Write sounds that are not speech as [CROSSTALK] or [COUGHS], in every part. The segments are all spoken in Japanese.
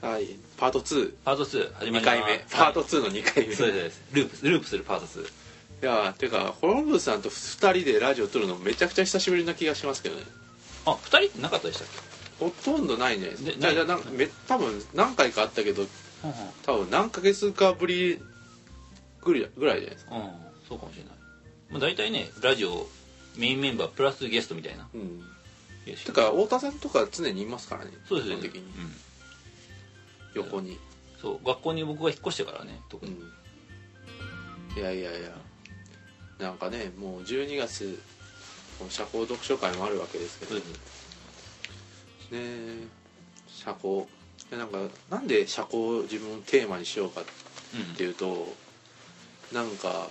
はい。パート2パート2始ま2ります。回目。パート2の2回目、そうですそうです。ループループするパート2いやてかホロンブスさんと2人でラジオ撮るのめちゃくちゃ久しぶりな気がしますけどね。あ二人ってなかったでしたっほとんどないんじゃないですでかじゃあじゃあなんめ多分何回かあったけどけ多分何ヶ月かぶりぐらいぐらいじゃないですか。うん、うん、そうかもしれない。まあ大体ねラジオメインメンバープラスゲストみたいな。うん。てか太田さんとか常にいますからねそうですね。基本的に。うん横に。そう。学校に僕が引っ越してからね特に、うん。いやいやいや。なんかねもう12月この社交読書会もあるわけですけど。ねです社交。でなんかなんで社交を自分をテーマにしようかっうんていうとなんか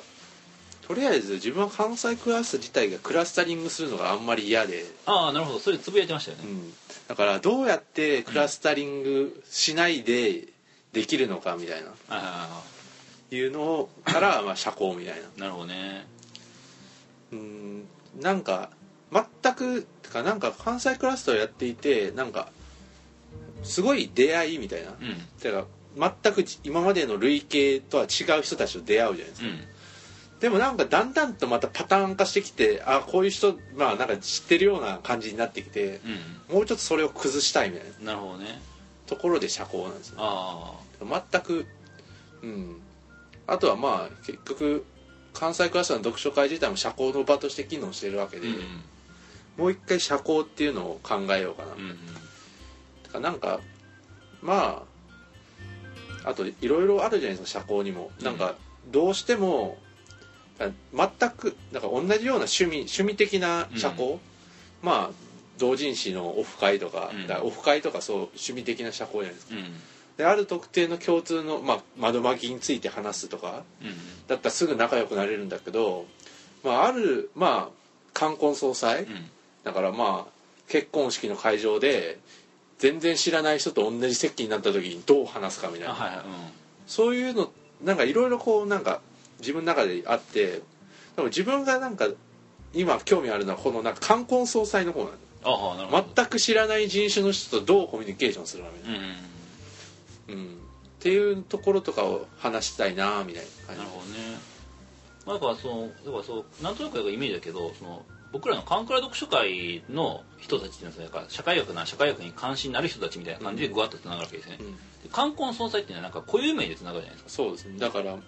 とりあえず自分は関西クラス自体がクラスタリングするのがあんまり嫌で、ああなるほど。それつぶやいてましたよね、うん、だからどうやってクラスタリングしないでできるのかみたいな。あいうのからまあ社交みたいな。あなるほどね。うん。なんか全くてかなんか関西クラスターをやっていてなんかすごい出会いみたいな、うん。てか全く今までの類型とは違う人たちと出会うじゃないですか、うんでもなんかだんだんとまたパターン化してきてあこういう人まあなんか知ってるような感じになってきてうもうちょっとそれを崩したいみたいな。んなるほどね。ところで社交なんですよあ全くうん。あとはまあ結局関西クラスの読書会自体も社交の場として機能してるわけで、あうん。もう一回社交っていうのを考えようかな、うんうん。てかなんかまああといろいろあるじゃないですか社交にも、うんなん。かどうしてもあ全くなんか同じような趣味趣味的な社交、まあ同人誌のオフ会とか,、うん。オフ会とかそう趣味的な社交じゃないですか。うん。である特定の共通の、まあ、窓巻きについて話すとかうん。だったらすぐ仲良くなれるんだけど、まあ、あるまあ冠婚葬祭、うん。だからまあ結婚式の会場で全然知らない人と同じ席になった時にどう話すかみたいな、あはいはいそういうのなんかいろいろこうなんか自分の中であってでも自分がなんか今興味あるのはこのなんか冠婚葬祭の方なんだああなるほど。全く知らない人種の人とどうコミュニケーションするかみたいな、うんうんうん。っていうところとかを話したいなみたいな感じ。なるほどね。まあだからそのだからそうなんとなくイメージだけどその僕らのカンクラ読書会の人たちっていうのは社会学な社会学に関心のある人たちみたいな感じでぐわっとつながるわけですよね、うん。で冠婚葬祭っていうのはなんか固有名でつながるじゃないですか。そうです。ねだからむ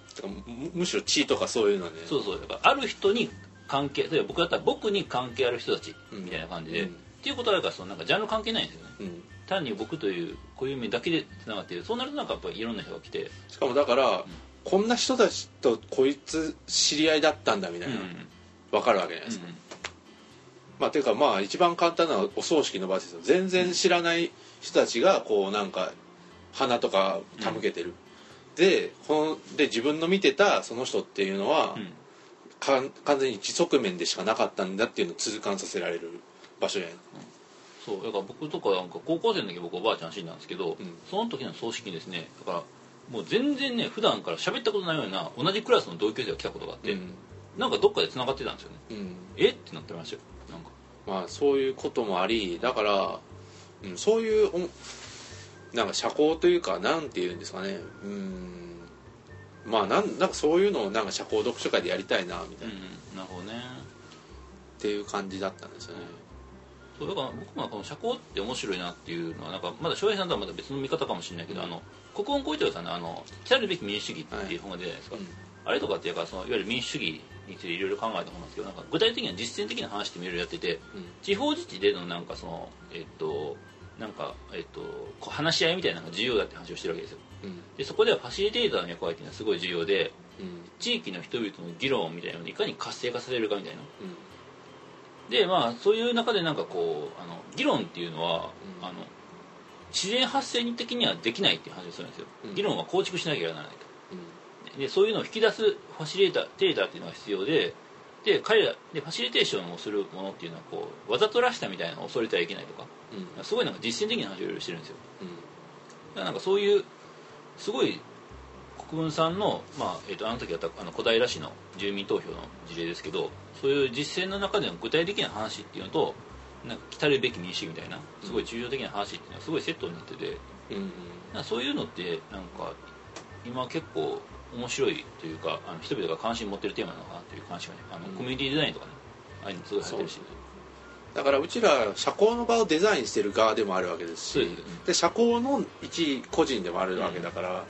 むしろ地位とかそういうのはね。そうそうだからある人に関係例えば僕だったら僕に関係ある人たちみたいな感じで、うん。っていうことはだからそのなんかジャンル関係ないんですよね。うん。単に僕という固有名だけでつながっている。そうなるとなんかやっぱりいろんな人が来てしかもだから、こんな人たちとこいつ知り合いだったんだみたいな、わかるわけじゃないですか、まあていうかまあ一番簡単なのはお葬式の場ですよ。全然知らない人たちがこうなんか花とか手向けてる、でこので自分の見てたその人っていうのは、うん。完全に一側面でしかなかったんだっていうのを痛感させられる場所じゃないそうだから僕とかなんか高校生の時僕おばあちゃん死んだんですけど、うん。その時の葬式にですね。だからもう全然ね普段から喋ったことないような同じクラスの同級生が来たことがあって、うん。なんかどっかで繋がってたんですよね。うん。え？ってなってましたよまあそういうこともありだから、うん、そういうおなんか社交というかなんていうんですかね。うん。まあなんなんかそういうのをなんか社交読書会でやりたいなみたいな、っうん。なるほどね。ていう感じだったんですよね、そうだから僕もこの社交って面白いなっていうのはなんかまだ翔平さんとはまた別の見方かもしれないけど、うん。あの国音小糸さんのあの「来たるべき民主主義」っていう本が出ないですか、うん。あれとかっていうかそのいわゆる民主主義についていろいろ考えた本なんですけどなんか具体的な実践的な話っていろいろやってて地方自治でのなんかそのえっとなんかえっとこう話し合いみたいなのが重要だって話をしてるわけですよ。うん。でそこではファシリテーターの役割っていうのはすごい重要でうん。地域の人々の議論みたいなのをいかに活性化されるかみたいな。うん。でまあそういう中でなんかこうあの議論っていうのは、うん。あの自然発生的にはできないっていう話をするんですよ、うん。議論は構築しなきゃならないと。うんでそういうのを引き出すファシリテーターっていうのが必要でで彼らでファシリテーションをするものっていうのはこうわざとらしさみたいなのを恐れてはいけないとか。うん。すごいなんか実践的な話をいろいろしてるんですよ。うん。だからなんかそういうすごい国分さんの,、まあえー、とあの時あったあの小平市の住民投票の事例ですけどそういう実践の中での具体的な話っていうのとなんか来たるべき民主主義みたいなすごい重要的な話っていうのはすごいセットになっててうん。そういうのってなんか今結構面白いというかあの人々が関心持ってるテーマなのかなという関心はねあの、うん。コミュニティデザインとかねああいうのすごい入ってるし。だからうちら社交の場をデザインしてる側でもあるわけですしそうで社交の一個人でもあるわけだから、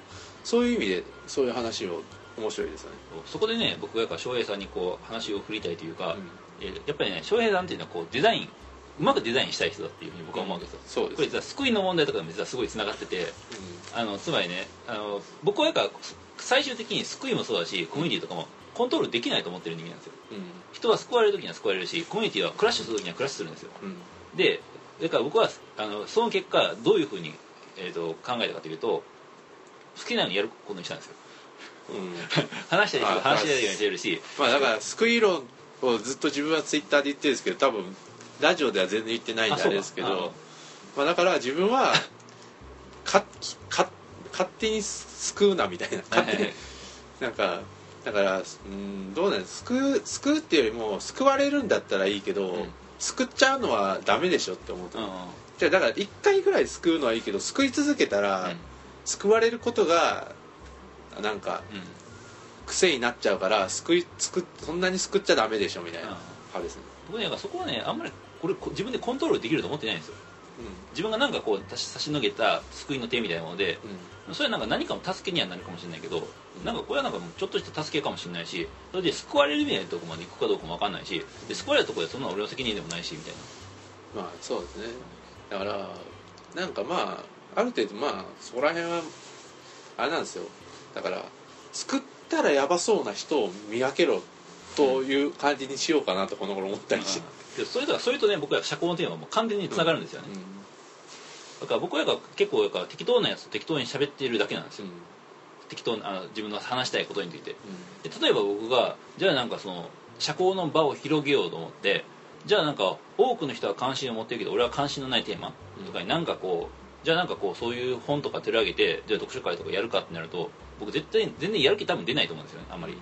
そういう意味でそういう話を面白いですよね、そこでね僕がやっぱ翔平さんにこう話を振りたいというか、うん。えーやっぱりね翔平さんっていうのはこうデザインうまくデザインしたい人だっていうふうに僕は思うんですよ、そうです。これ実は救いの問題とかも実はすごいつながっててあのつまりねあの僕はやっぱ最終的に救いもそうだしコミュニティとかもコントロールできないと思ってる人間なんですよ。うん。人は救われる時には救われるしコミュニティはクラッシュする時にはクラッシュするんですよ。うん。でだから僕はあのその結果どういうふうに、えー、と考えたかというと好きなようにやることにしたんですよ。うん。[LAUGHS] 話したりあ話したいようにしてるし。まあだから救い論をずっと自分はツイッターで言ってるんですけど多分ラジオでは全然言ってないんであれですけあどまあだから自分はかか [LAUGHS] 勝手に救うなみたいな。勝手になんかだからうんどうなん救う救うっていうよりも救われるんだったらいいけど、ん。救っちゃうのはダメでしょって思うんうん。じゃあだから1回ぐらい救うのはいいけど救い続けたら、うん救われることがなんかうん。癖になっちゃうから救い救っそんなに救っちゃダメでしょみたいなうん。派ですね、僕ねそこはねあんまりこれこ自分でコントロールできると思ってないんですよ自分がなんかこう差し伸げた救いの手みたいなものでうん。それはなんか何かの助けにはなるかもしれないけどなんかこれはなんかちょっとした助けかもしれないしそれで救われるみたいなところまで行くかどうかも分かんないしで救われたところでそんな俺の責任でもないしみたいな。まあそうですね。だからなんかまあある程度まあそこら辺はあれなんですよ。だから救ったらヤバそうな人を見分けろという感じにしようかなとこの頃思ったりして、でそれとかそれとね僕は社交のテーマはもう完全につながるんですよね、だから僕らが結構だから適当なやつと適当に喋っているだけなんですよ、うん。適当なあの自分の話したいことについて。うん。で例えば僕がじゃあなんかその社交の場を広げようと思ってじゃあなんか多くの人は関心を持ってるけど俺は関心のないテーマとかになんかこうじゃあなんかこうそういう本とか取り上げてじゃあ読書会とかやるかってなると僕絶対全然やる気多分出ないと思うんですよねあんまり。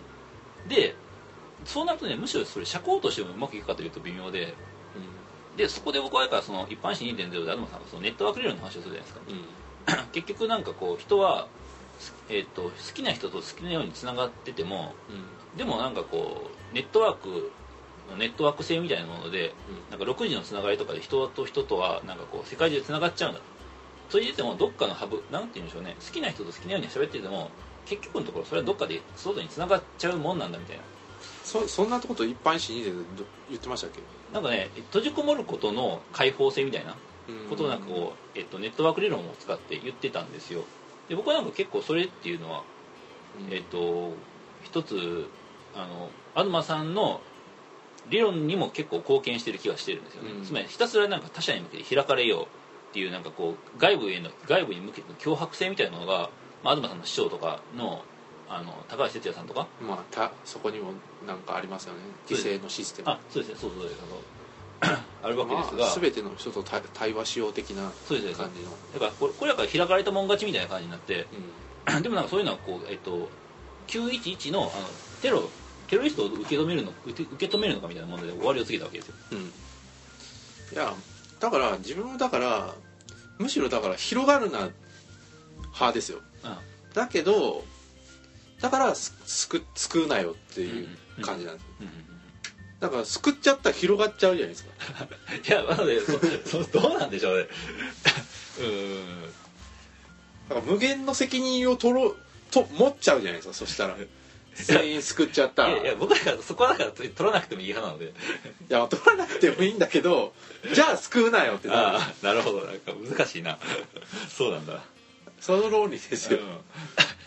でそうなるとねむしろそれ社交としてもうまくいくかというと微妙ででそこで僕はだからその一般紙2.0で東さんがそのネットワーク理論の話をするじゃないですか。うん。う [COUGHS] ん結局なんかこう人は、えー、と好きな人と好きなようにつながっててもでもなんかこうネットワークネットワーク性みたいなものでなんか6時のつながりとかで人と人とはなんかこう世界中でつながっちゃうんだ。それでてもどっかのハブなんて言うんでしょうね。好きな人と好きなように喋ってても結局のところそれはどっかで外につながっちゃうもんなんだみたいなそそんなこと一般紙にで言ってましたっけ？なんかね閉じこもることの開放性みたいなことをなんかこう、えっと、ネットワーク理論を使って言ってたんですよ。で僕はなんか結構それっていうのはうん。えっと一つあの東さんの理論にも結構貢献してる気がしてるんですよね、うん。つまりひたすらなんか他者に向けて開かれようっていうなんかこう外部への外部に向けての脅迫性みたいなものが、まあ、東さんの師匠とかのあの高橋哲也さんとか？まあたそこにもなんかありますよね。犠牲のシステム。あそうですね。そうそうです。あ [CLEARS THROAT] るわけですが、まあ、全ての人と対対話しよう的なそうです感じの、だからこれこれだから開かれたもん勝ちみたいな感じになってうでもなんかそういうのはこう、えっと、911のあのテロテロリストを受け止めるの受け受け止めるのかみたいな問題で終わりを告げたわけですよ。んうん、いやだから自分はだからむしろだから広がるな派ですよ。あ。だけどだからす救救うなよっていう感じなんです、うん。うん。うん。だから救っちゃったら広がっちゃうじゃないですか。[LAUGHS] いやまだねそそどうなんでしょうね。[LAUGHS] うーん。だから無限の責任を取ろうと持っちゃうじゃないですかそしたら。[LAUGHS] 全員救っちゃったら。いやいや僕だからそこはだから取らなくてもいい派なので。いや取らなくてもいいんだけどじゃあ救うなよってなる。ああなるほど。なんか難しいな。そうなんだその論理ですよ、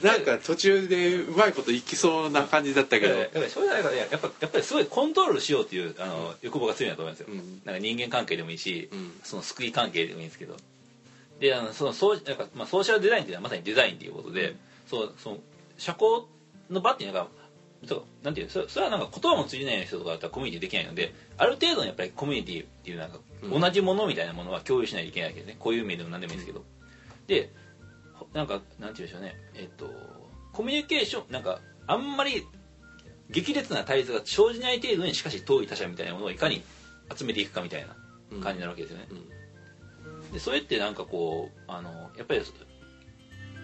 うん。なんか途中でうまいこといきそうな感じだったけど、やっぱりそうじゃないからね。やっぱやっぱりすごいコントロールしようっていうあの欲望が強いなと思いますよ、うん。なんか人間関係でもいいし、うん。その救い関係でもいいんですけど。であのそのそうなんか、まあ、ソーシャルデザインっていうのはまさにデザインっていうことで、そうその社交の場っていうのがそうなんていうのそれそれはなんか言葉も通じない人とかだったらコミュニティできないのである程度のやっぱりコミュニティっていうなんかうん。同じものみたいなものは共有しないといけないわけどね。こういう意味でも何でもいいんですけど。でほなんかなんていうんでしょうね。えっとコミュニケーションなんかあんまり激烈な対立が生じない程度にしかし遠い他者みたいなものをいかに集めていくかみたいな感じになるわけですよね、うん。でそれってなんかこうあのやっぱり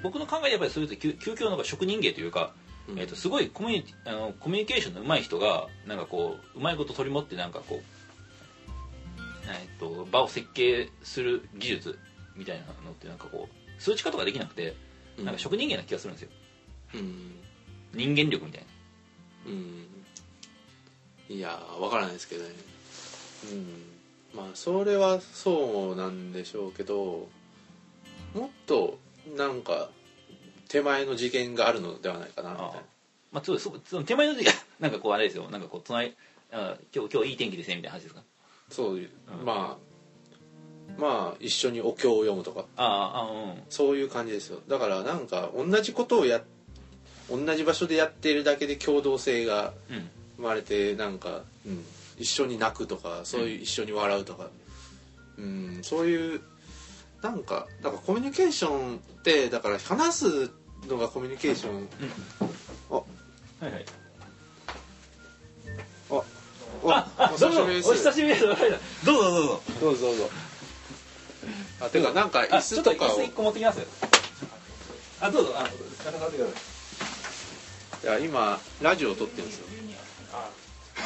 僕の考えでやっぱりそれって究究極の職人芸というか、うん。えー、とすごいコミュニあのコミュニケーションの上手い人がなんかこううまいこと取り持ってなんかこう、えー、と場を設計する技術みたいなのってなんかこう数値化とかできなくてうん。なんか職人芸な気がするんですよ。うん。人間力みたいな。うん。いやーわからないですけどね。うん。まあそれはそうなんでしょうけどもっとなんか手前の事件があるのではないかなみたいな。まあ、そうその手前の時が [LAUGHS] なんかこうあれですよ。なんかこう隣あ今日今日いい天気ですねみたいな話ですか？そういう、うん。まあまあ一緒にお経を読むとか。あああうん。そういう感じですよ。だからなんか同じことをや同じ場所でやっているだけで共同性がうん。生まれてなんか、うん、一緒に泣くとかそういう一緒に笑うとか、うん、そういうなんかだからコミュニケーションってだから話すのがコミュニケーション。あ。はいはい。あ。あ。あおどうぞ久しぶりです。お久しぶりです。どうぞどうぞ。どうぞどうぞあてかなんかあ椅ちょっと子とかを椅子一個持ってきます。あどうぞ。あいいや今ラジオを撮ってるんですよ。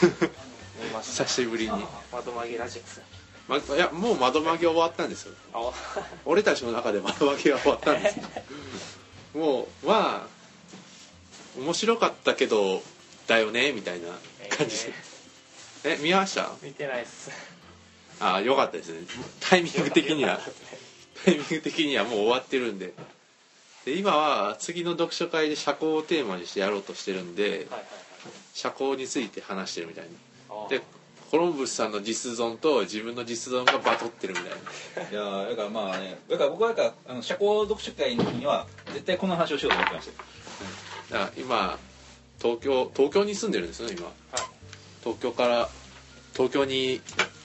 [LAUGHS] 久しぶりに、窓紛ラジオですま、いやもう窓曲げ終わったんですよあ俺たちの中で窓分けが終わったんですよもうまあ面白かったけどだよねみたいな感じでえ見ました見てないっすああよかったですね。タイミング的には。タイミング的にはもう終わってるんで。で今は次の読書会で社交をテーマにしてやろうとしてるんではいはいはい社交について話してるみたいな。あでコロンブスさんの実存と自分の実存がバトってるみたいな。いやーだからまあねだから僕はだからあの社交読書会の時には絶対この話をしようと思ってました。だから今東京東京に住んでるんですよね今。東京から東京に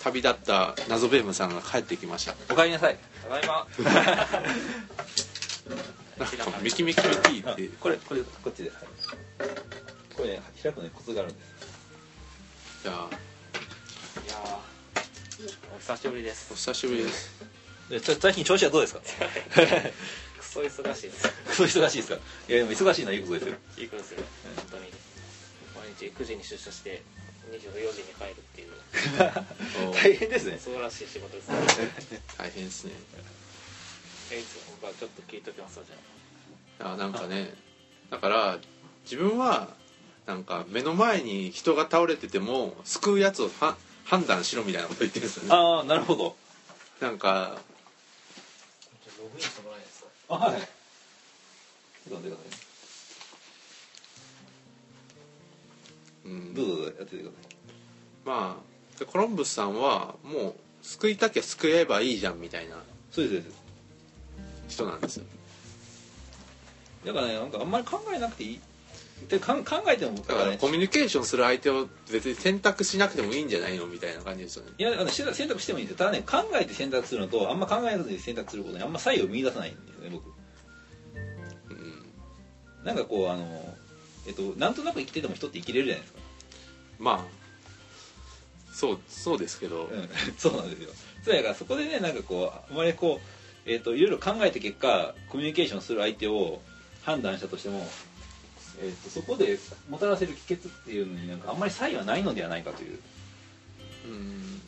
旅立った謎ベームさんが帰ってきました。おかえりなさい。ただいま。なんかミキミキミキあって。これこれこっちで、はい、これね開くのにコツがあるんです。じゃあ。いやーお久しぶりです。お久しぶりです。でさ最近調子はどうですか？[LAUGHS] クソ忙しいです。そう忙しいですか？いやでも忙しいのはいいことですよ。いいことですよ。本当に。毎日9時に出社して24時に帰るっていう。[LAUGHS] お大変ですね。素晴らしい仕事です。ね [LAUGHS] 大変ですね。えいつも僕はちょっと聞いときますわじゃあ。なんかね。だから自分はなんか目の前に人が倒れてても救うやつをは判断しろみたいなこと言ってるんですよね。ああなるほど。なんかログインしてもらえないですか？あはい。ちょっと待ってくださうんいうぞどうぞやっててください。まあでコロンブスさんはもう救いたきゃ救えばいいじゃんみたいなそうですそうです。人なんですよ。だからねなんかあんまり考えなくていい。でかん考えてもだからコミュニケーションする相手を別に選択しなくてもいいんじゃないのみたいな感じですよね。いやあの選択選択してもいいんですよ。ただね考えて選択するのとあんま考えずに選択することにあんま差異を見出さないんですよね僕。うん。なんかこうあのえっとなんとなく生きてても人って生きれるじゃないですかまあそうそうですけど、うん、[LAUGHS] そうなんですよ。そうやからそこでねなんかこうあまりこう、えー、といろいろ考えた結果コミュニケーションする相手を判断したとしても、えー、とそこでもたらせる帰結っていうのになんかあんまり差異はないのではないかといううん。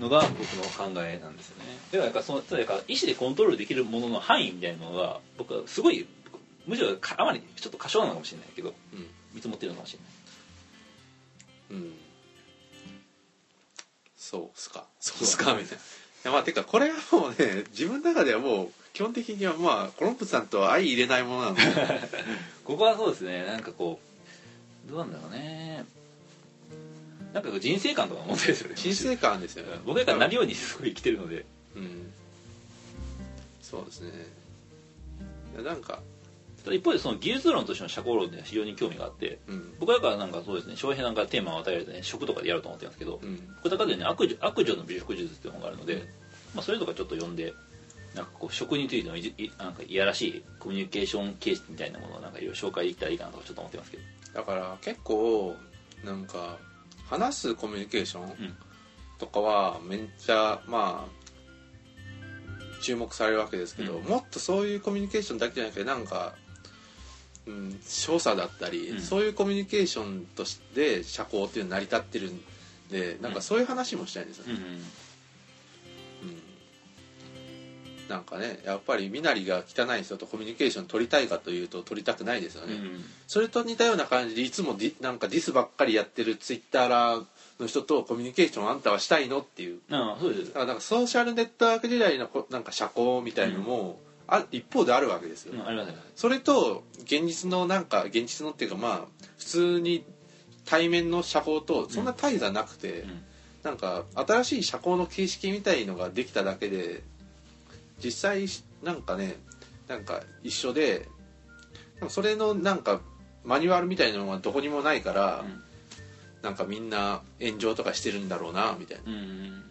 のが僕の考えなんですよね。だからそのだから意思でコントロールできるものの範囲みたいなものは僕はすごいむしろかあまりちょっと過小なのかもしれないけどうん。見積もってるのかもしれないうん。そうっすか。そう。っすかみたいな。いやまあてかこれはもうね自分の中ではもう基本的にはまあコロンプさんとは相入れないものなんで。[LAUGHS] ここはそうですね。なんかこうどうなんだろうね。なんか人生観とか持ってるんですよね。人生観ですよね。僕だからなるようにすごい生きてるので。うん。そうですね。なんか一方でその技術論としての社交論で非常に興味があってうん。僕だからなんかそうですね翔平なんかテーマを与えられてね食とかでやると思ってるんですけどうん。この中でね悪女悪女の美食術っていう本があるので、まあ、それとかちょっと読んでなんかこう食についてのいじいなんかいやらしいコミュニケーション形式みたいなものをなんかいろいろ紹介できたらいいかなとかちょっと思ってますけど。だから結構なんか話すコミュニケーションん。とかはめっちゃまあ注目されるわけですけど、うん。もっとそういうコミュニケーションだけじゃなくてなんか、うん、所作だったり、うん。そういうコミュニケーションとして社交っていうのは成り立ってるんでなんかそういう話もしたいんですよね。うんうんなんかねやっぱり身なりが汚い人とコミュニケーション取りたいかというと取りたくないですよね、うんそれと似たような感じでいつもディなんかディスばっかりやってるツイッターラーの人とコミュニケーションあんたはしたいのっていう。ああそうです。だからなんかソーシャルネットワーク時代のこなんか社交みたいのも、あ一方であるわけですよ、うんありますね。それと現実のなんか現実のっていうかまあ普通に対面の社交とそんな大差なくて、うん。なんか新しい社交の形式みたいのができただけで実際なんかねなんか一緒でそれのなんかマニュアルみたいなのがどこにもないから、うん。なんかみんな炎上とかしてるんだろうなみたいな。うんうん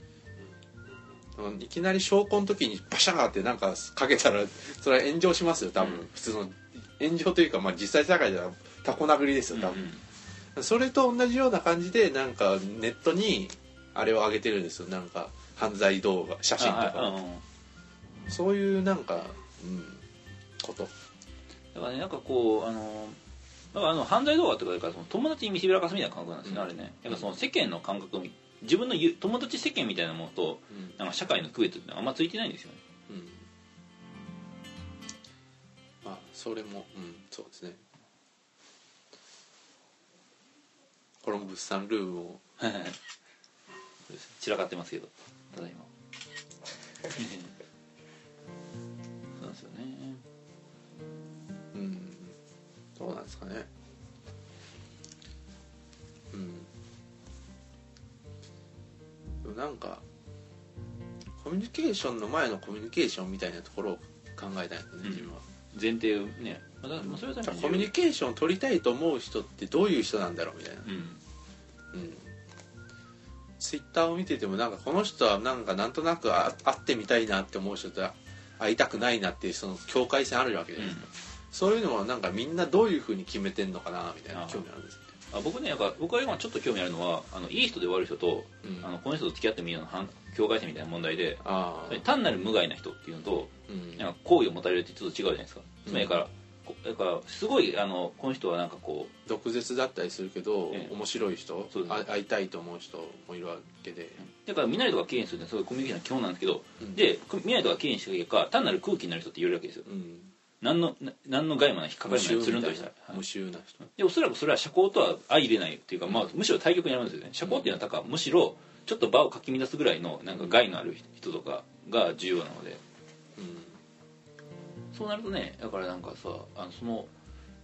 いきなり証拠の時にバシャーってなんかかけたらそれは炎上しますよ多分、うん。普通の炎上というか、まあ、実際社会ではタコ殴りですよ多分、それと同じような感じでなんかネットにあれを上げてるんですよなんか犯罪動画写真とか。うんそういうなんか、うん、こと。だからねなんかこうあのだからあの犯罪動画とかだからその友達に見せびらかすみたいな感覚なんですね、うんあれね。なんかその世間の感覚み自分の友達世間みたいなものとうん。なんか社会の区別ってあんまついてないんですよね。うん。まあそれもうんそうですね。コロンブスさんルームを。散らかってますけど。ただいま。[LAUGHS] そうなんですよね。うん。どうなんですかね。うんでもなんかコミュニケーションの前のコミュニケーションみたいなところを考えたいんですね、うん。自分は。前提をねまあだまあそれはコミュニケーションを取りたいと思う人ってどういう人なんだろうみたいな。うん。うん。ツイッターを見ててもなんかこの人はなんかなんとなくあ会ってみたいなって思う人と会いたくないなっていうその境界線あるわけじゃないですか、そういうのはなんかみんなどういうふうに決めてんのかなみたいなあー興味あるんですねあ僕ねなんか僕は今ちょっと興味あるのはあのいい人で悪い人と、うん。あのこの人と付き合ってみるの反境界線みたいな問題で単なる無害な人っていうのとうん。なんか好意を持たれるってちょっと違うじゃないですか。つまりうんだから、こだからすごいあのこの人はなんかこ毒舌だったりするけど、ええ。面白い人そうですあ会いたいと思う人もいるわけで、うだから見ないとかきれいにするってすごいコミュニケーションの基本なんですけど、うん。で見ないとかきれいにした結果単なる空気になる人って言えるわけですよ。うん、何のな何の害もない引っかかりもないつるんとした、はい無臭な人。でおそらくそれは社交とは相入れないっていうか、まあ、むしろ対極にあるんですよね。社交っていうのはだからむしろちょっと場をかき乱すぐらいのなんか害のある人とかが重要なので。うん。そうなるとねだからなんかさあのその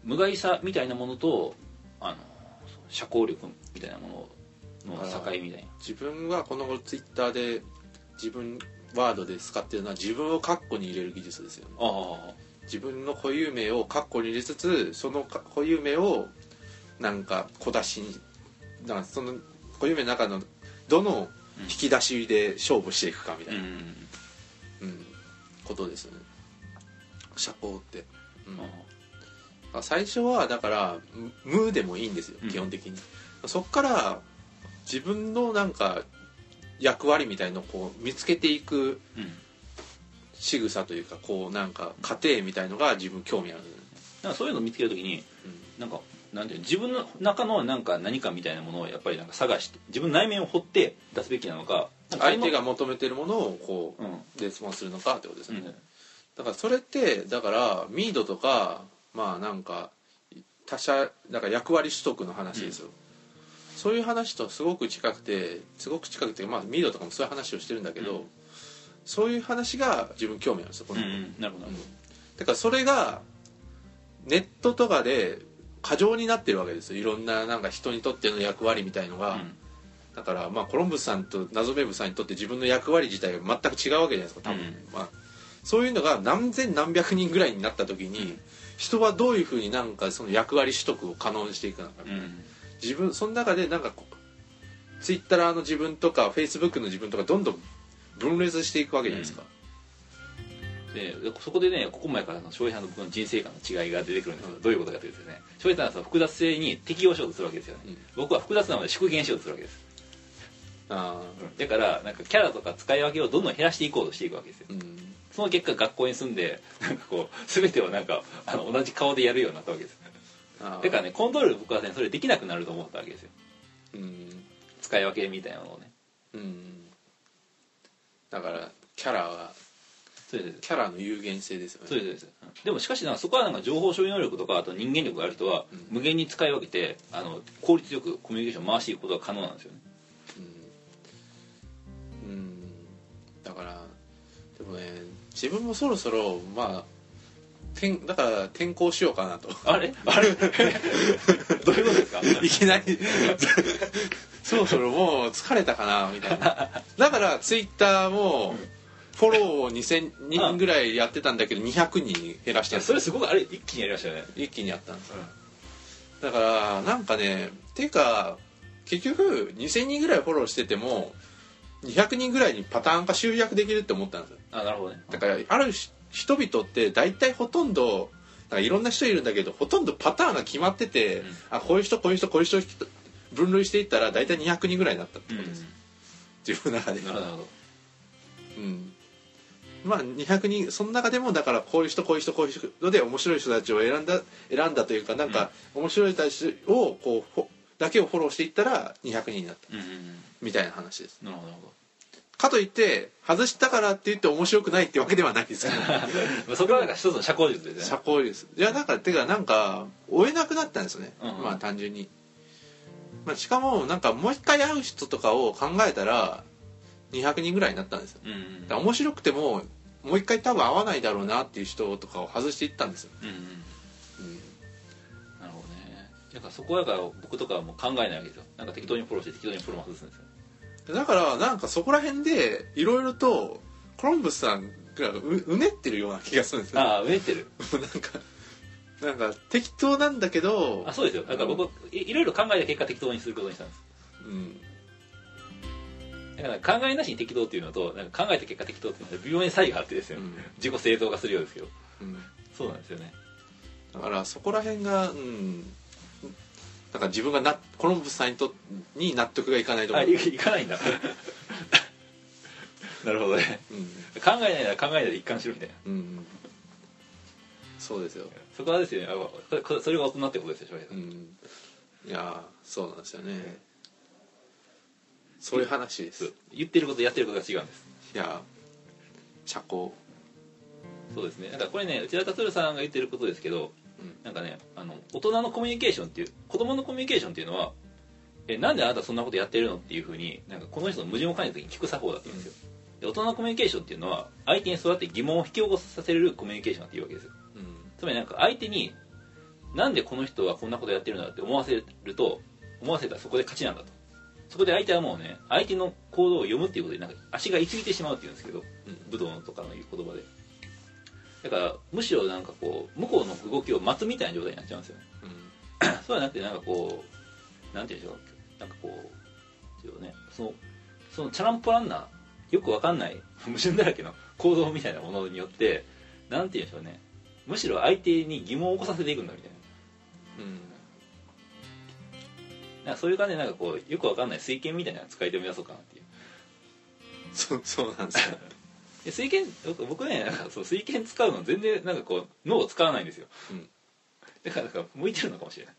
無害さみたいなものとあの社交力みたいなものの境みたいな。自分はこの頃ツイッターで自分ワードで使ってるのは自分をカッコに入れる技術ですよね。あ自分の固有名をカッコに入れつつそのか固有名をなんか小出しにだからその固有名の中のどの引き出しで勝負していくかみたいな、うんうんことですよね。社交って、うん。あ最初はだから無無でもいいんですようん。基本的に、そっから自分のなんか役割みたいのをこう見つけていくうん仕草というかこうなんか過程みたいのが自分興味ある、なんかそういうのを見つけるときになんかなんていうの自分の中のなんか何かみたいなものをやっぱりなんか探して自分の内面を掘って出すべきなのか相手が求めてるものをこう、うん。レスポンスするのかってことですね、うん。だからそれってだからミードとかまあなんか他者だから役割取得の話ですよ、そういう話とすごく近くてすごく近くてまあミードとかもそういう話をしてるんだけど、うんそういう話が自分興味あるんですよこの、うんうんなるほど。なるほだからそれがネットとかで過剰になってるわけですよ。いろんななんか人にとっての役割みたいのが、どうん。だからまあコロンブスさんと謎メブさんにとって自分の役割自体が全く違うわけじゃないですか多分、うんまあ、そういうのが何千何百人ぐらいになった時に人はどういうふうになんかその役割取得を可能にしていくのか、うん自分その中でなんかツイッターの自分とかフェイスブックの自分とかどんどん分裂していくわけじゃないですか、でそこでねここ前からの翔平さんと僕の人生観の違いが出てくるんですけど、どういうことかというとね。翔平さんはその複雑性に適応しようとするわけですよね、うん。僕は複雑なので縮減しようとするわけですあだからなんかキャラとか使い分けをどんどん減らしていこうとしていくわけですよ。あうん。その結果学校に住んでなんかこう全てをなんかあの同じ顔でやるようになったわけです。だからねコントロール僕はねそれできなくなると思ったわけですよ。うん。使い分けみたいなのをね。うんだからキャラはそうです。キャラの有限性ですよね。そうですでもしかしなんかそこはなんか情報処理能力とかあと人間力がある人はうん。無限に使い分けてあの効率よくコミュニケーションを回していくことが可能なんですよね。うん、うん、だからでもね自分もそろそろまあ転だから転校しようかなと。あれ？あれ？[LAUGHS] どういうことですか？[LAUGHS] いきなりそろそろもう疲れたかなみたいな。[LAUGHS] だからツイッターもフォローを2000人ぐらいやってたんだけど200人に減らしていややそれすごくあれ一気にやりましたよね。一気にやったんですよ。だからなんかねていうか結局2000人ぐらいフォローしてても200人ぐらいにパターン化集約できるって思ったんですよ。あなるほどね。だからあるし人々って大体ほとんどなんかいろんな人いるんだけどほとんどパターンが決まってて、うん。あこういう人こういう人こういう人分類していったら大体200人ぐらいになったってうんことです、自分の中で。なるほど。うん。まあ200人その中でもだからこういう人こういう人こういう人で面白い人たちを選んだ選んだというかなんか面白い人たちをこうだけをフォローしていったら200人になった。みたいな話です。なるほど。かといって外したからって言って面白くないってわけではないですけどどそこはなんか一つの社交術です社ね交ですいやだからてかなんか追えなくなったんですよね、うんうん。まあ単純に、まあ、しかもなんかもう一回会う人とかを考えたら200人ぐらいになったんですよ。うんうんだから面白くてももう一回多分会わないだろうなっていう人とかを外していったんですよ、うんうんうん。なるほどね。だからそこはだから僕とかはもう考えないわけですよ。なんか適当にフォローして適当にフォローも外すんですよ。だからなんかそこら辺でいろいろとコロンブスさんがううねってるような気がするんですよ。ああ植えてる。[LAUGHS] なんかなんか適当なんだけどあそうですよ。だから僕いいろいろ考えた結果適当にすることにしたんです。うん。だから考えなしに適当っていうのとなんか考えた結果適当っていうのは微妙に差異があってですよ、うん。自己正当化するようですけど。うん。そうなんですよね。だからそこら辺がうん。だから自分がなコロンブスさんにとに納得がいかないと思う、あいいかないんだ。[LAUGHS] なるほどね。うん。考えないなら考えないで一貫しろみたいな。うんうん、そうですよ、そこはですよね。あそれが大人ってことですよ翔平さうん。ん、いやーそうなんですよね。そういう話です。い言ってることやってることが違うんです。やー社交。そうですね。だからこれね内田達さんが言ってることですけど、うん。なんかねあの大人のコミュニケーションっていう子供のコミュニケーションっていうのはえなんであなたそんなことやってるのっていうふうになんかこの人の矛盾を感じた時に聞く作法だっうんですよ、で大人のコミュニケーションっていうのは相手にそうやって疑問を引き起こさせるコミュニケーションっていうわけですよ。うんつまりなんか相手になんでこの人はこんなことやってるんだって思わせると思わせたらそこで勝ちなんだと。そこで相手はもうね相手の行動を読むっていうことでなんか足が行き過ぎてしまうっていうんですけど武道とかの言う言葉で。だからむしろなんかこう向こうの動きを待つみたいな状態になっちゃうんですよ。ね [COUGHS] そうはなくてなんかこうなんていうんでしょう。なんかこうね。そのそのチャランポランなよくわかんない [LAUGHS] 矛盾だらけの行動みたいなものによってなんていうんでしょうねむしろ相手に疑問を起こさせていくんだみたいな。うん。なんかそういう感じでなんかこうよくわかんない水拳みたいなの使い手を目指そうかなっていう。そうそうなんですよ。[LAUGHS] で水拳僕僕ねなんかそう水拳使うの全然なんかこう脳を使わないんですよ、うん。だからなんか向いてるのかもしれない。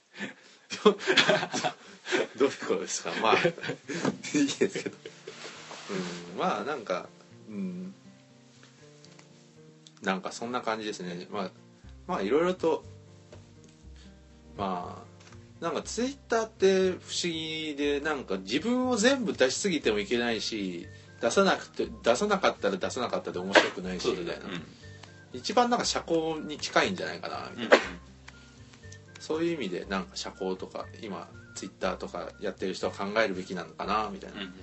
[LAUGHS] どういうことですか？まあいいですけど。うんまあなんかうんなんかそんな感じですね。まあまあいろいろとまあなんかツイッターって不思議でなんか自分を全部出しすぎてもいけないし出さなくて出さなかったら出さなかったで面白くないしみたいな、一番なんか社交に近いんじゃないかなみたいな、そういう意味でなんか社交とか今ツイッターとかやってる人は考えるべきなのかなみたいな、うんうん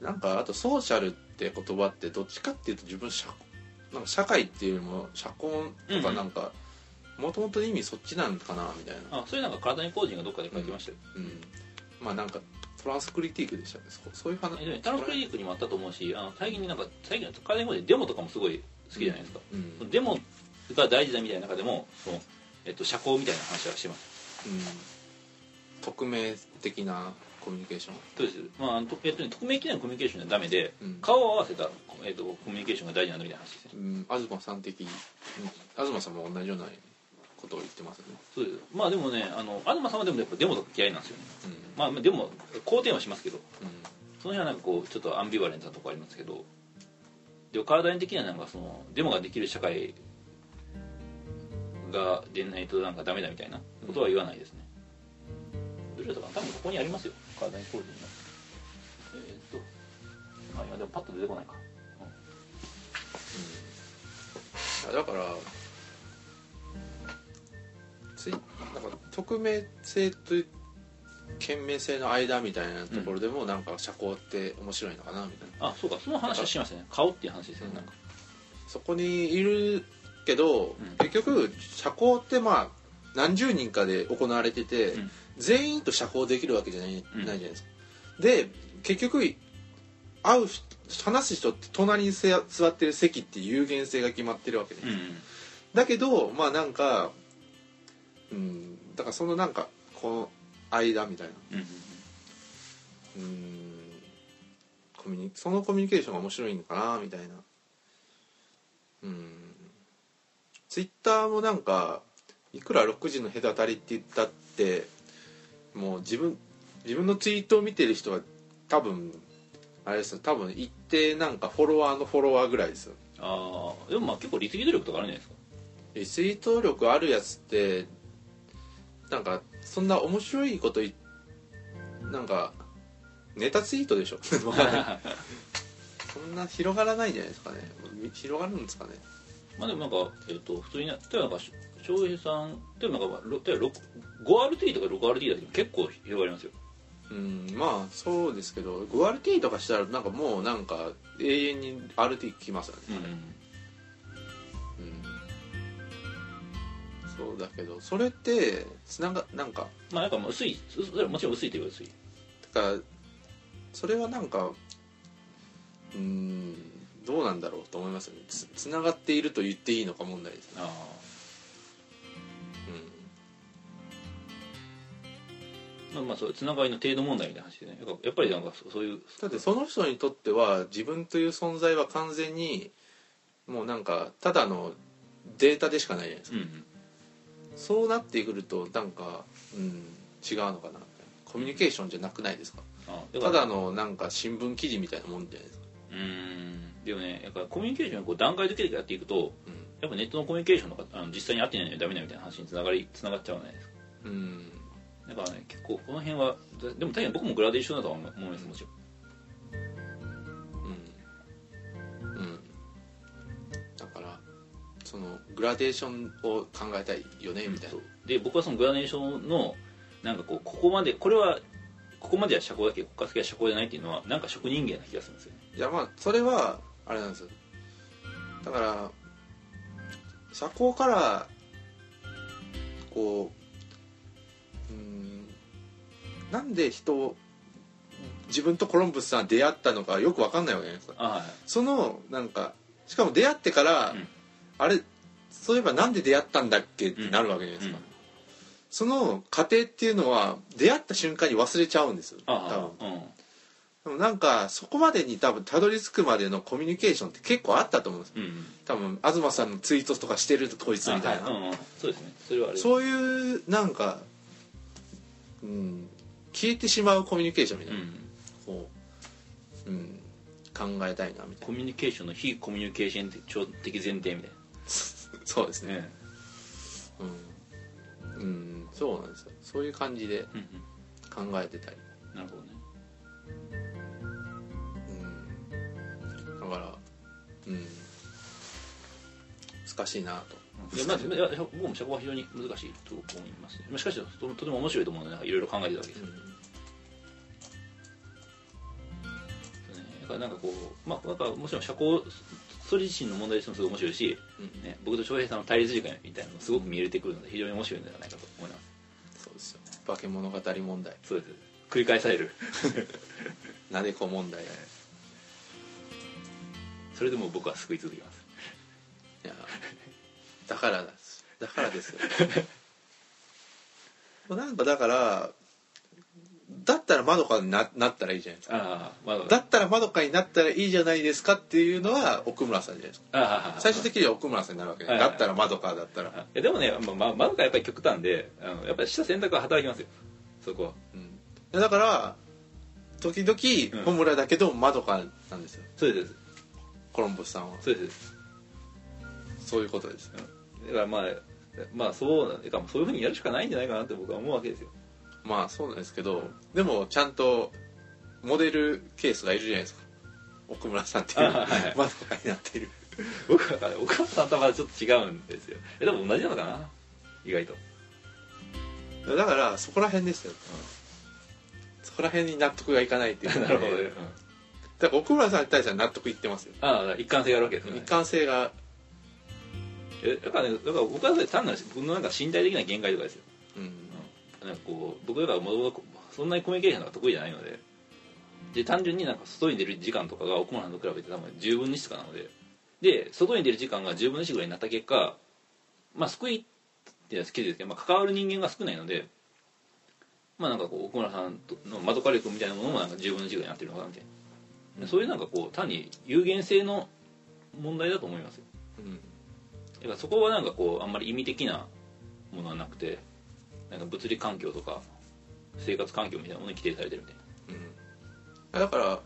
うん。なんかあとソーシャルって言葉ってどっちかっていうと自分社なんか社会っていうよりも社交とかなんかもともと意味そっちなんかなみたいな、あそれなんか体に工人がどっかで書きましたよ、うん、まあなんかトランスクリティックでしたね。そそういう話。えでもタランクリニックにもあったと思うしあの最近になんか最近の体に工人デモとかもすごい好きじゃないですか、うん。そのデモが大事だみたいな中でもその、えっと、社交みたいな話はしてます。うん。匿名的なコミュニケーション。そうです、まあ、とえっとね、匿名機能のコミュニケーションはダメで、うん。顔を合わせた、えっと、コミュニケーションが大事なんだみたいな話ですね。うん東さん的うん東さんも同じようなことを言ってますよね。そうです。まあでもねあの東さんはでもやっぱデモとか嫌いなんですよね。うん。まあまあでも肯定はしますけど。うんその辺はなんかこうちょっとアンビバレントなとこありますけど。でも体的にはなんかそのデモができる社会が出ないとなんかダメだみたいなことは言わないですね、どれだったかな多分ここにありますよ体にコールのえーっとまあ今でもパッと出てこないか、あだからついなんか匿名性と懸命性の間みたいなところでもなんか社交って面白いのかなみたいな。あそうかその話はしましたね顔っていう話ですよね、うん。なんか。そこにいるけど、ん。結局社交ってまあ何十人かで行われてて、うん全員と社交できるわけじゃない,、ん。ないじゃないですか。で結局会う人話す人って隣にせ座ってる席って有限性が決まってるわけで、うんだけどまあなんかうんだからそのなんかこの間みたいな。うんコミュニそのコミュニケーションが面白いのかなみたいな。うん。ツイッターもなんかいくら6時の隔たりって言ったってもう自分自分のツイートを見てる人は多分あれですよ。多分一定なんかフォロワーのフォロワーぐらいですよ。ああでもまあ結構リツイート力とかあるんじゃないですか。リツイート力あるやつってなんかそんな面白いこといなんかネタツイートでしょ。[LAUGHS] そんな広がらないんじゃないですかね。広がるんですかね。まあでもなんか、えっと普通にな例えば翔平さん例えばなんかろ例えばろ 5RT とか 6RT だけど結構広がりますよ。うんまあそうですけど 5RT とかしたらなんかもうなんか永遠に RT きますよね、うんそうだけどそれってつながなんかまあなんかもう薄いうそれはもちろん薄いといえば薄い。だからそれはなんかうんどうなんだろうと思いますよね。つつながっていると言っていいのか問題ですね、あうん、あまあまあそうつながりの程度問題みたいな話でね。やっぱやっぱりなんかそそういうだってその人にとっては自分という存在は完全にもうなんかただのデータでしかないじゃないですか、うんそうなってくるとなんか、うん、違うのかなコミュニケーションじゃなくないですか。ただのなんか新聞記事みたいなもんじゃないですか、うーん。でもねやっぱコミュニケーションをこう段階的にやっていくとうん。やっぱネットのコミュニケーションとかあの実際に会ってないのにダメだみたいな話につながりつながっちゃうじゃないですか。うんだからね結構この辺はででも確かに僕もグラデーションだとは思思いますもちろん。うん。うん。だからそのグラデーションを考えたいよねみたいな、そう。で僕はそのグラデーションのなんかこうここまでこれはここまでは社交だけどここから先は社交じゃないっていうのはなんか職人芸な気がするんですよね。いやまあそれはあれなんですよ。だから社交からこううんなんで人を自分とコロンブスさん出会ったのかよく分かんないわけじゃないですか。あはい。そのなんかしかも出会ってから、うん。あれそういえばなんで出会ったんだっけってなるわけじゃないですか、うん。その過程っていうのは出会った瞬間に忘れちゃうんですよ多あ分。でもなんかそこまでに多分たどり着くまでのコミュニケーションって結構あったと思うんですよ。うん多分東さんのツイートとかしてるこいつみたいな、あはいうんうんそうですね。それはそういうなんか、うん、消えてしまうコミュニケーションみたいな、うん。こう、うん、考えたいなみたいな。コミュニケーションの非コミュニケーション的前提みたい [LAUGHS] そうですね。なねうん、うん、そうなんですよ。そういう感じでうん考えてたり、うん。なるほどね。うん、だからうん。難しいなといやまずいや僕も社交は非常に難しいと思いますね。まあしかしととても面白いと思うのでいろいろ考えてたわけです。よねだからなんかこうまあなんかもちろん社交それ自身の問題としてもすごい面白いし、うん。ね、僕と翔平さんの対立時間みたいなのもすごく見えてくるので非常に面白いのではないかと思います。そうですよ化け物語問題。そうです。繰り返される。[LAUGHS] なでこ問題いそれでも僕は救い続けます。やだからです。だからですよ。[LAUGHS] なんかだからだったらまどかにななったらいいじゃないですか。だったらまどかになったらいいじゃないですかっていうのは奥村さんじゃないですか。最終的には奥村さんになるわけねはいだったらまどかだったら。いやでもね、まあまどかやっぱり極端であのやっぱりした選択は働きますよ。そこは。うん。だから時うん。々穂村だけどまどかなんですよ。そうです。コロンブスさんは。そうです。そういうことですだからまあまあそうだからそういうふうにやるしかないんじゃないかなって僕は思うわけですよ。まあそうなんですけどでもちゃんとモデルケースがいるじゃないですか。奥村さんっていうあはいはいまどかになっている。[LAUGHS] 僕はね岡本さんとはまだちょっと違うんですよ。えでも同じなのかな？意外と。だからそこら辺ですよ、そこら辺に納得がいかないっていうか [LAUGHS] なるほどだから奥村さんに対しては納得いってますよ。ああ一貫性があるわけですよね。一貫性がえだからねだから僕はね単なる僕のなんか身体的な限界とかですよ。うん。なんかこう僕だからもともとそんなにコミュニケーションが得意じゃないので。で単純になんか外に出る時間とかが奥村さんと比べて多分10分の1とかなので。で外に出る時間が10分の1ぐらいになった結果まあ救いってやつけですけど、まあ、関わる人間が少ないのでまあなんかこう奥村さんとの窓か力みたいなものもなんか10分の1ぐらいになってるのかなみたいな、でそういうなんかこう単に有限性の問題だと思いますよ。うんだからそこはなんかこうあんまり意味的なものはなくてなんか物理環境とか生活環境みたいなものに規定されてるみたいな。うん。だから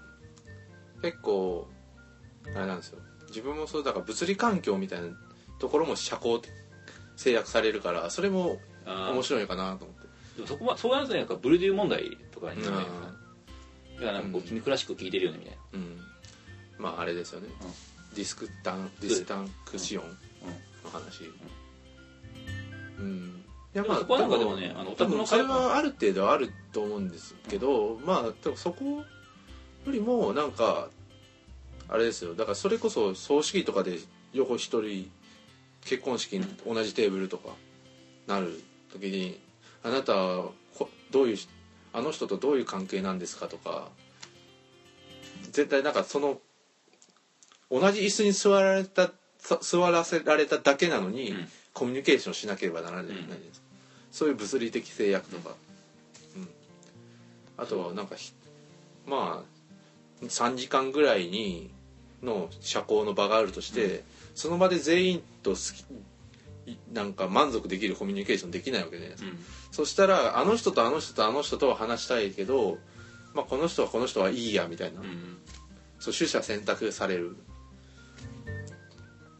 結構あれなんですよ。自分もそうだから物理環境みたいなところも社交制約されるからそれも面白いかなと思って。でもそこはそうやるとなんかブルデュー問題とかになるじゃないですか。うん。だからなんかこう君クラシック聴いてるよねみたいな。うん。まああれですよね、ディスクタンディスタンクシオンの話。うん。いやでもそこはなんかでもねあのオタクのそれはある程度あると思うんですけどまあでもそこよりもなんかあれですよ。だからそれこそ葬式とかで横一人結婚式に同じテーブルとかなる時に「あなたはこどういうあの人とどういう関係なんですか?」とか絶対なんかその同じ椅子に座られたさ座らせられただけなのに、うん。コミュニケーションしなければならないじゃないですか、そういう物理的制約とか、うん。あとはなんかひまあ3時間ぐらいにの社交の場があるとして、その場で全員と好きいなんか満足できるコミュニケーションできないわけじゃないですか、うん。そしたらあの人とあの人とあの人とは話したいけど、まあ、この人はこの人はいいやみたいな、うん。そう取捨選択される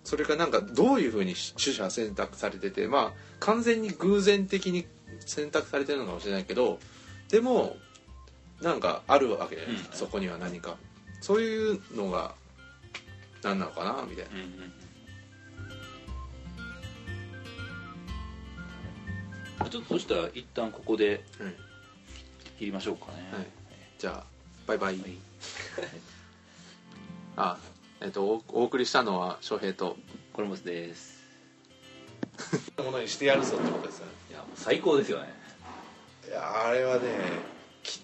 それがなんかどういうふうに取捨選択されててまあ完全に偶然的に選択されてるのかもしれないけどでもなんかあるわけじゃないですか、うん。そこには何か。そういうのが何なのかなみたいな。うんうんうん。ちょっとそしたら一旦ここではい。切りましょうかね、はい。じゃあバイバイ、はい。[LAUGHS] あえっとおお送りしたのは翔平とコロンブスです。ものにしてやるぞってことですよね。いやもう最高ですよね。いやあれはねき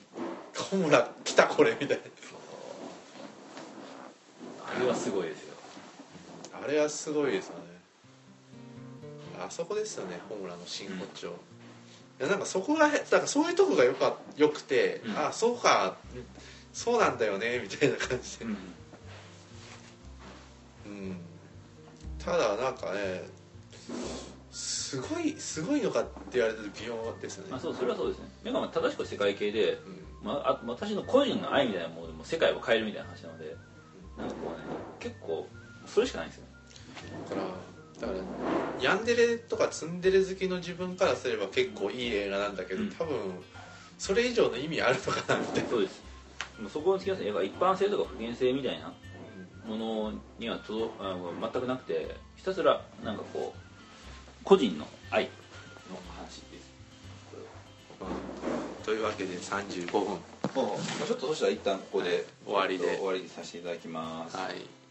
小村来たこれみたいあれはすごいですよ。なあれはすごいですよね。あそこですよね小村の真骨頂、いやなんかそこがだからそういうとこがよかよくて、うん。あそうかそうなんだよねみたいな感じで、うんうんただなんかねすごいすごいのかって言われたら微妙ですよね、まあそうそれはそうですね。メガマン正しく世界系で、うん。まあ、あ私の個人の愛みたいなものでも世界を変えるみたいな話なのでなんかこうね結構それしかないんですよね。だからだからヤンデレとかツンデレ好きの自分からすれば結構いい映画なんだけど、うん。多分それ以上の意味あるのかなみたいな、そうです。もうそこにつきますね一般性とか普遍性みたいなものには届あの全くなくてひたすらなんかこう個人の愛の話です。まあというわけで35分。もうちょっとそしたら一旦ここで終わりで。終わりにさせていただきます。はい